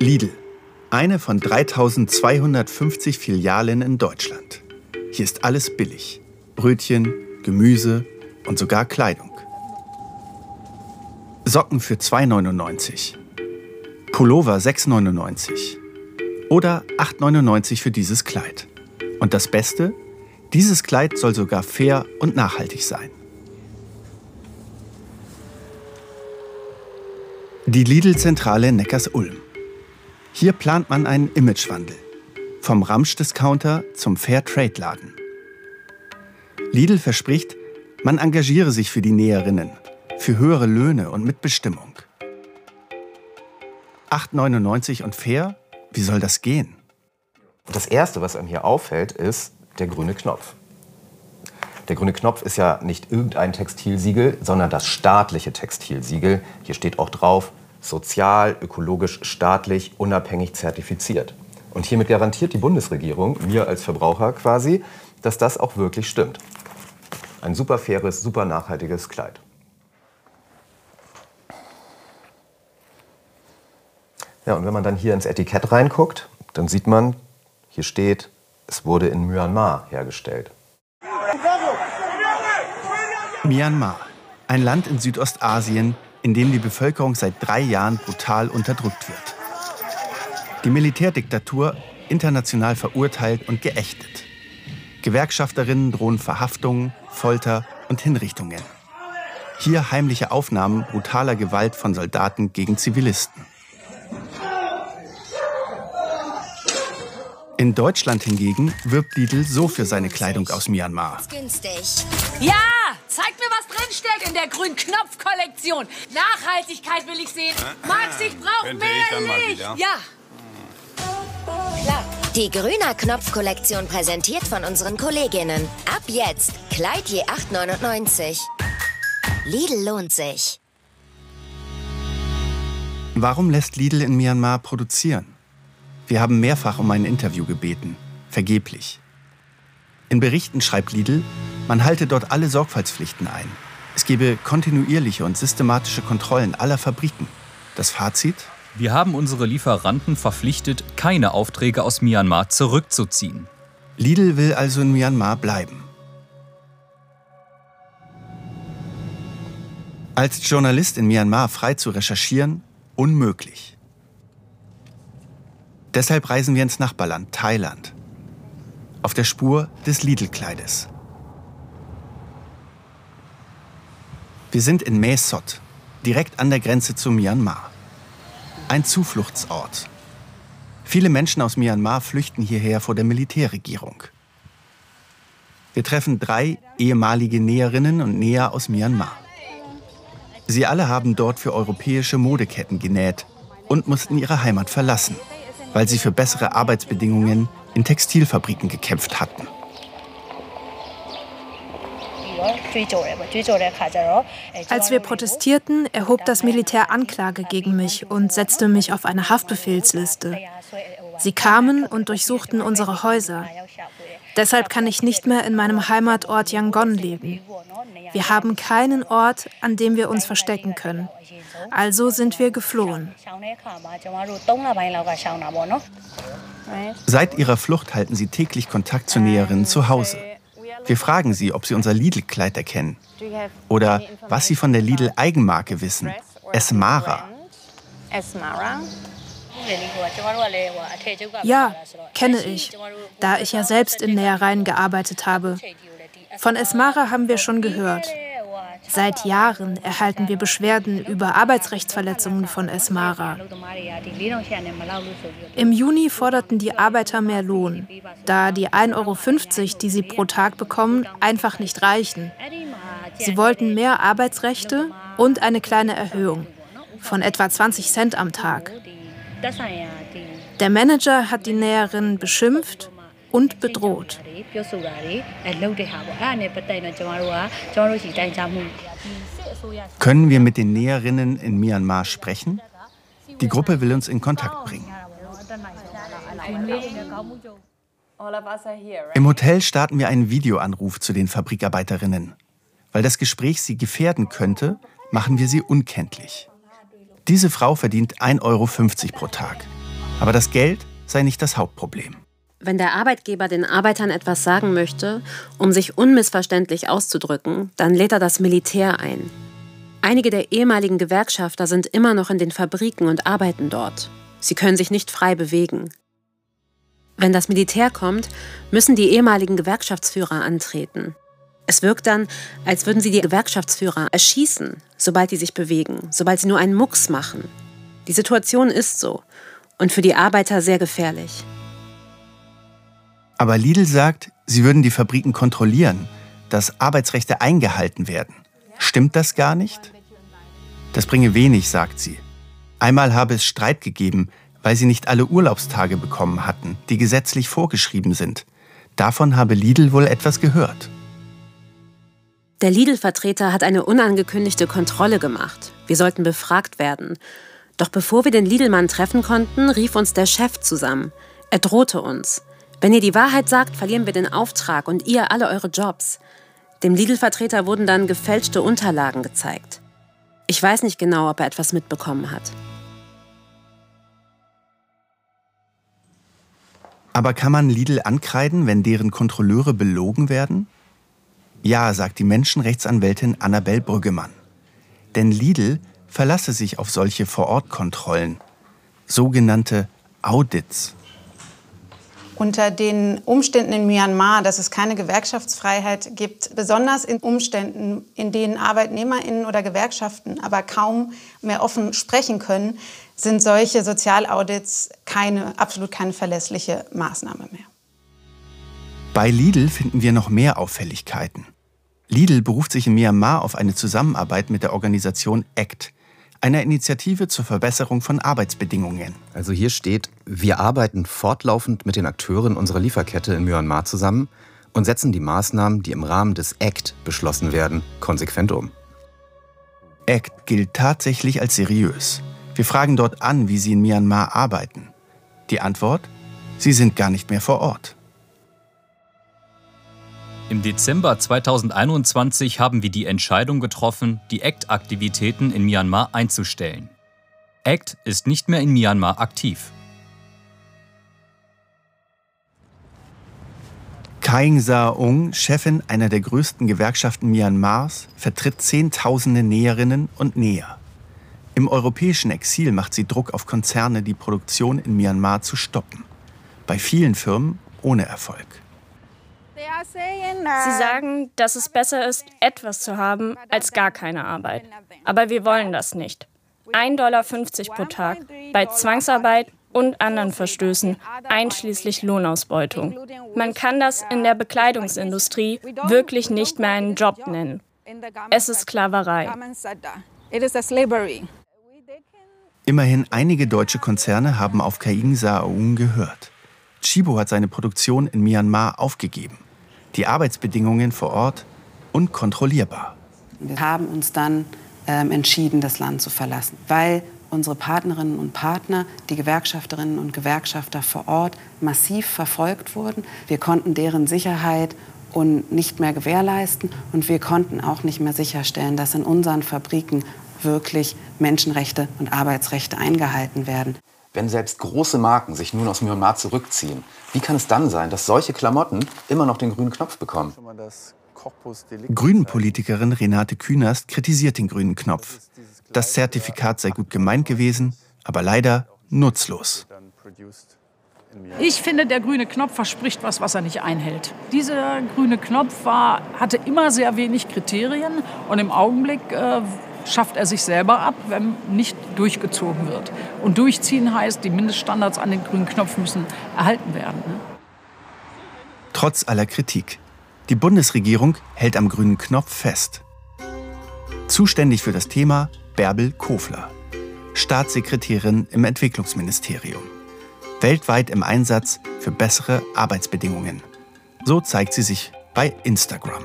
Lidl, eine von 3250 Filialen in Deutschland. Hier ist alles billig. Brötchen, Gemüse und sogar Kleidung. Socken für 2,99. Pullover 6,99. Oder 8,99 für dieses Kleid. Und das Beste, dieses Kleid soll sogar fair und nachhaltig sein. Die Lidl-Zentrale Neckars-Ulm. Hier plant man einen Imagewandel. Vom Ramsch-Discounter zum Fair-Trade-Laden. Lidl verspricht, man engagiere sich für die Näherinnen, für höhere Löhne und Mitbestimmung. 8,99 und fair? Wie soll das gehen? Das Erste, was einem hier auffällt, ist der grüne Knopf. Der grüne Knopf ist ja nicht irgendein Textilsiegel, sondern das staatliche Textilsiegel. Hier steht auch drauf, sozial, ökologisch, staatlich, unabhängig zertifiziert. Und hiermit garantiert die Bundesregierung, mir als Verbraucher quasi, dass das auch wirklich stimmt. Ein super faires, super nachhaltiges Kleid. Ja, und wenn man dann hier ins Etikett reinguckt, dann sieht man, hier steht, es wurde in Myanmar hergestellt. Myanmar, ein Land in Südostasien, in dem die Bevölkerung seit drei Jahren brutal unterdrückt wird. Die Militärdiktatur international verurteilt und geächtet. Gewerkschafterinnen drohen Verhaftungen, Folter und Hinrichtungen. Hier heimliche Aufnahmen brutaler Gewalt von Soldaten gegen Zivilisten. In Deutschland hingegen wirbt Lidl so für seine Kleidung aus Myanmar. Ja, zeig mir, was drinsteckt in der Grün-Knopf-Kollektion. Nachhaltigkeit will ich sehen. Max, ich brauche mehr Licht. Ja. Klar. Die Grüner Knopf-Kollektion präsentiert von unseren Kolleginnen. Ab jetzt Kleid je 8,99. Lidl lohnt sich. Warum lässt Lidl in Myanmar produzieren? Wir haben mehrfach um ein Interview gebeten, vergeblich. In Berichten schreibt Lidl, man halte dort alle Sorgfaltspflichten ein. Es gebe kontinuierliche und systematische Kontrollen aller Fabriken. Das Fazit? Wir haben unsere Lieferanten verpflichtet, keine Aufträge aus Myanmar zurückzuziehen. Lidl will also in Myanmar bleiben. Als Journalist in Myanmar frei zu recherchieren, unmöglich. Deshalb reisen wir ins Nachbarland, Thailand. Auf der Spur des Lidl-Kleides. Wir sind in Mae Sot, direkt an der Grenze zu Myanmar. Ein Zufluchtsort. Viele Menschen aus Myanmar flüchten hierher vor der Militärregierung. Wir treffen drei ehemalige Näherinnen und Näher aus Myanmar. Sie alle haben dort für europäische Modeketten genäht und mussten ihre Heimat verlassen weil sie für bessere Arbeitsbedingungen in Textilfabriken gekämpft hatten. Als wir protestierten, erhob das Militär Anklage gegen mich und setzte mich auf eine Haftbefehlsliste. Sie kamen und durchsuchten unsere Häuser. Deshalb kann ich nicht mehr in meinem Heimatort Yangon leben. Wir haben keinen Ort, an dem wir uns verstecken können. Also sind wir geflohen. Seit ihrer Flucht halten sie täglich Kontakt zu Näherinnen zu Hause. Wir fragen sie, ob sie unser Lidl-Kleid erkennen oder was sie von der Lidl-Eigenmarke wissen, Esmara. Ja, kenne ich, da ich ja selbst in Nähereien gearbeitet habe. Von Esmara haben wir schon gehört. Seit Jahren erhalten wir Beschwerden über Arbeitsrechtsverletzungen von Esmara. Im Juni forderten die Arbeiter mehr Lohn, da die 1,50 Euro, die sie pro Tag bekommen, einfach nicht reichen. Sie wollten mehr Arbeitsrechte und eine kleine Erhöhung von etwa 20 Cent am Tag. Der Manager hat die Näherin beschimpft und bedroht. Können wir mit den Näherinnen in Myanmar sprechen? Die Gruppe will uns in Kontakt bringen. Im Hotel starten wir einen Videoanruf zu den Fabrikarbeiterinnen. Weil das Gespräch sie gefährden könnte, machen wir sie unkenntlich. Diese Frau verdient 1,50 Euro pro Tag. Aber das Geld sei nicht das Hauptproblem. Wenn der Arbeitgeber den Arbeitern etwas sagen möchte, um sich unmissverständlich auszudrücken, dann lädt er das Militär ein. Einige der ehemaligen Gewerkschafter sind immer noch in den Fabriken und arbeiten dort. Sie können sich nicht frei bewegen. Wenn das Militär kommt, müssen die ehemaligen Gewerkschaftsführer antreten. Es wirkt dann, als würden sie die Gewerkschaftsführer erschießen, sobald sie sich bewegen, sobald sie nur einen Mucks machen. Die Situation ist so und für die Arbeiter sehr gefährlich. Aber Lidl sagt, sie würden die Fabriken kontrollieren, dass Arbeitsrechte eingehalten werden. Stimmt das gar nicht? Das bringe wenig, sagt sie. Einmal habe es Streit gegeben, weil sie nicht alle Urlaubstage bekommen hatten, die gesetzlich vorgeschrieben sind. Davon habe Lidl wohl etwas gehört. Der Lidl-Vertreter hat eine unangekündigte Kontrolle gemacht. Wir sollten befragt werden. Doch bevor wir den Lidl-Mann treffen konnten, rief uns der Chef zusammen. Er drohte uns. Wenn ihr die Wahrheit sagt, verlieren wir den Auftrag und ihr alle eure Jobs. Dem Lidl-Vertreter wurden dann gefälschte Unterlagen gezeigt. Ich weiß nicht genau, ob er etwas mitbekommen hat. Aber kann man Lidl ankreiden, wenn deren Kontrolleure belogen werden? Ja, sagt die Menschenrechtsanwältin Annabel Brüggemann. Denn Lidl verlasse sich auf solche Vorortkontrollen, sogenannte Audits unter den Umständen in Myanmar, dass es keine Gewerkschaftsfreiheit gibt, besonders in Umständen, in denen Arbeitnehmerinnen oder Gewerkschaften aber kaum mehr offen sprechen können, sind solche Sozialaudits keine, absolut keine verlässliche Maßnahme mehr. Bei Lidl finden wir noch mehr Auffälligkeiten. Lidl beruft sich in Myanmar auf eine Zusammenarbeit mit der Organisation ACT, einer Initiative zur Verbesserung von Arbeitsbedingungen. Also hier steht, wir arbeiten fortlaufend mit den Akteuren unserer Lieferkette in Myanmar zusammen und setzen die Maßnahmen, die im Rahmen des ACT beschlossen werden, konsequent um. ACT gilt tatsächlich als seriös. Wir fragen dort an, wie sie in Myanmar arbeiten. Die Antwort? Sie sind gar nicht mehr vor Ort. Im Dezember 2021 haben wir die Entscheidung getroffen, die ACT-Aktivitäten in Myanmar einzustellen. ACT ist nicht mehr in Myanmar aktiv. Kaing Sa-ung, Chefin einer der größten Gewerkschaften Myanmars, vertritt Zehntausende Näherinnen und Näher. Im europäischen Exil macht sie Druck auf Konzerne, die Produktion in Myanmar zu stoppen. Bei vielen Firmen ohne Erfolg. Sie sagen, dass es besser ist, etwas zu haben, als gar keine Arbeit. Aber wir wollen das nicht. 1,50 Dollar pro Tag bei Zwangsarbeit und anderen Verstößen, einschließlich Lohnausbeutung. Man kann das in der Bekleidungsindustrie wirklich nicht mehr einen Job nennen. Es ist Sklaverei. Immerhin einige deutsche Konzerne haben auf Kaing Saoung gehört. Chibo hat seine Produktion in Myanmar aufgegeben die Arbeitsbedingungen vor Ort unkontrollierbar. Wir haben uns dann ähm, entschieden, das Land zu verlassen, weil unsere Partnerinnen und Partner, die Gewerkschafterinnen und Gewerkschafter vor Ort massiv verfolgt wurden. Wir konnten deren Sicherheit und nicht mehr gewährleisten und wir konnten auch nicht mehr sicherstellen, dass in unseren Fabriken wirklich Menschenrechte und Arbeitsrechte eingehalten werden. Wenn selbst große Marken sich nun aus Myanmar zurückziehen, wie kann es dann sein, dass solche Klamotten immer noch den grünen Knopf bekommen? Grünen-Politikerin Renate Künast kritisiert den grünen Knopf. Das Zertifikat sei gut gemeint gewesen, aber leider nutzlos. Ich finde, der grüne Knopf verspricht was, was er nicht einhält. Dieser grüne Knopf war, hatte immer sehr wenig Kriterien und im Augenblick äh, schafft er sich selber ab, wenn nicht durchgezogen wird. Und durchziehen heißt, die Mindeststandards an den grünen Knopf müssen erhalten werden. Ne? Trotz aller Kritik. Die Bundesregierung hält am grünen Knopf fest. Zuständig für das Thema Bärbel Kofler, Staatssekretärin im Entwicklungsministerium. Weltweit im Einsatz für bessere Arbeitsbedingungen. So zeigt sie sich bei Instagram.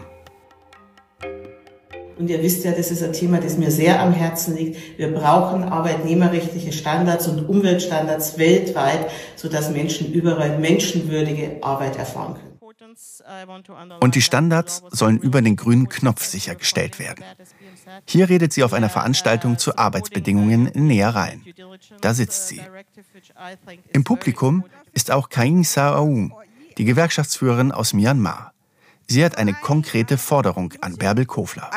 Und ihr wisst ja, das ist ein Thema, das mir sehr am Herzen liegt. Wir brauchen arbeitnehmerrechtliche Standards und Umweltstandards weltweit, sodass Menschen überall menschenwürdige Arbeit erfahren können. Und die Standards sollen über den grünen Knopf sichergestellt werden. Hier redet sie auf einer Veranstaltung zu Arbeitsbedingungen in Nähereien. Da sitzt sie. Im Publikum ist auch Kaing Sa-Aung, die Gewerkschaftsführerin aus Myanmar. Sie hat eine konkrete Forderung an Bärbel Kofler.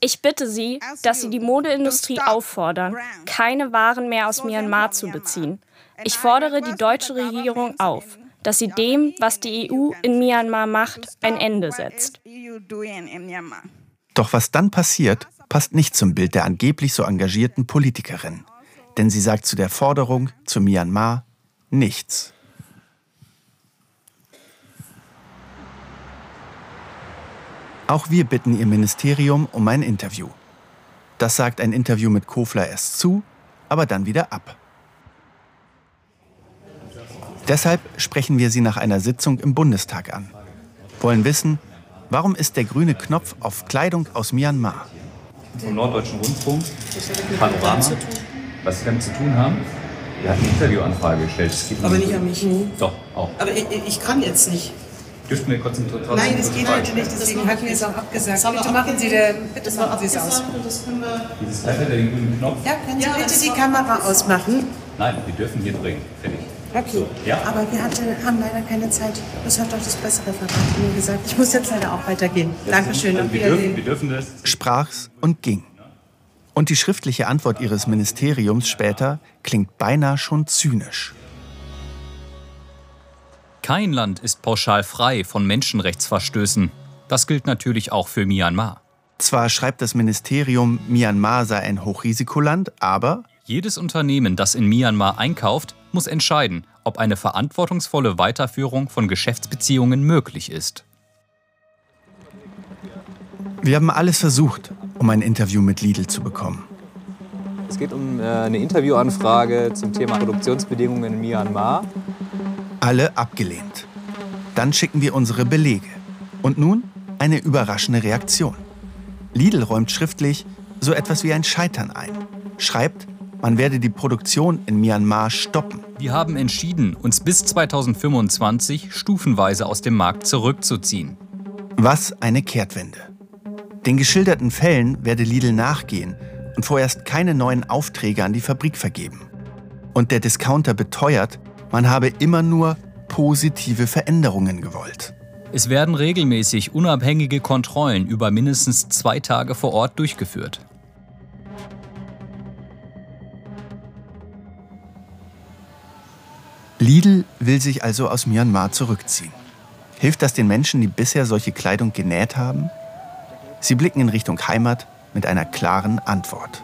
Ich bitte Sie, dass Sie die Modeindustrie auffordern, keine Waren mehr aus Myanmar zu beziehen. Ich fordere die deutsche Regierung auf, dass sie dem, was die EU in Myanmar macht, ein Ende setzt. Doch was dann passiert, passt nicht zum Bild der angeblich so engagierten Politikerin. Denn sie sagt zu der Forderung zu Myanmar nichts. Auch wir bitten ihr Ministerium um ein Interview. Das sagt ein Interview mit Kofler erst zu, aber dann wieder ab. Deshalb sprechen wir sie nach einer Sitzung im Bundestag an. Wollen wissen, warum ist der grüne Knopf auf Kleidung aus Myanmar? Vom Norddeutschen Rundfunk, Panorama. Was Sie damit zu tun haben? Er hat eine Interviewanfrage gestellt. Aber nicht an mich. Doch, auch. Aber ich, ich kann jetzt nicht. Dürften wir kurz trotzdem Nein, das geht heute nicht, deswegen hatten wir es auch abgesagt. Bitte machen Sie, der, bitte machen Sie es aus. Dieses hat den grünen Knopf. Ja, können Sie bitte die Kamera ausmachen? Nein, wir dürfen hier bringen. Fertig. Okay, Ja. aber wir hatte, haben leider keine Zeit. Das hat doch das bessere Referat mir gesagt. Ich muss jetzt leider auch weitergehen. Dankeschön, auf Wir dürfen, Wiedersehen. wir dürfen das. Sprach's und ging. Und die schriftliche Antwort ihres Ministeriums später klingt beinahe schon zynisch. Kein Land ist pauschal frei von Menschenrechtsverstößen. Das gilt natürlich auch für Myanmar. Zwar schreibt das Ministerium, Myanmar sei ein Hochrisikoland, aber Jedes Unternehmen, das in Myanmar einkauft, muss entscheiden, ob eine verantwortungsvolle Weiterführung von Geschäftsbeziehungen möglich ist. wir haben alles versucht, um ein Interview mit Lidl zu bekommen. Es geht um äh, eine Interviewanfrage zum Thema Produktionsbedingungen in Myanmar. Alle abgelehnt. Dann schicken wir unsere Belege. Und nun eine überraschende Reaktion. Lidl räumt schriftlich so etwas wie ein Scheitern ein. Schreibt, man werde die Produktion in Myanmar stoppen. Wir haben entschieden, uns bis 2025 stufenweise aus dem Markt zurückzuziehen. Was eine Kehrtwende. Den geschilderten Fällen werde Lidl nachgehen und vorerst keine neuen Aufträge an die Fabrik vergeben. Und der Discounter beteuert, man habe immer nur positive Veränderungen gewollt. Es werden regelmäßig unabhängige Kontrollen über mindestens zwei Tage vor Ort durchgeführt. Lidl will sich also aus Myanmar zurückziehen. Hilft das den Menschen, die bisher solche Kleidung genäht haben? Sie blicken in Richtung Heimat mit einer klaren Antwort.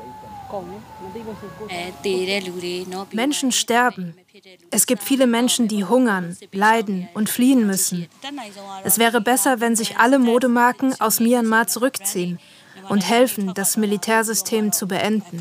Menschen sterben. Es gibt viele Menschen, die hungern, leiden und fliehen müssen. Es wäre besser, wenn sich alle Modemarken aus Myanmar zurückziehen und helfen, das Militärsystem zu beenden.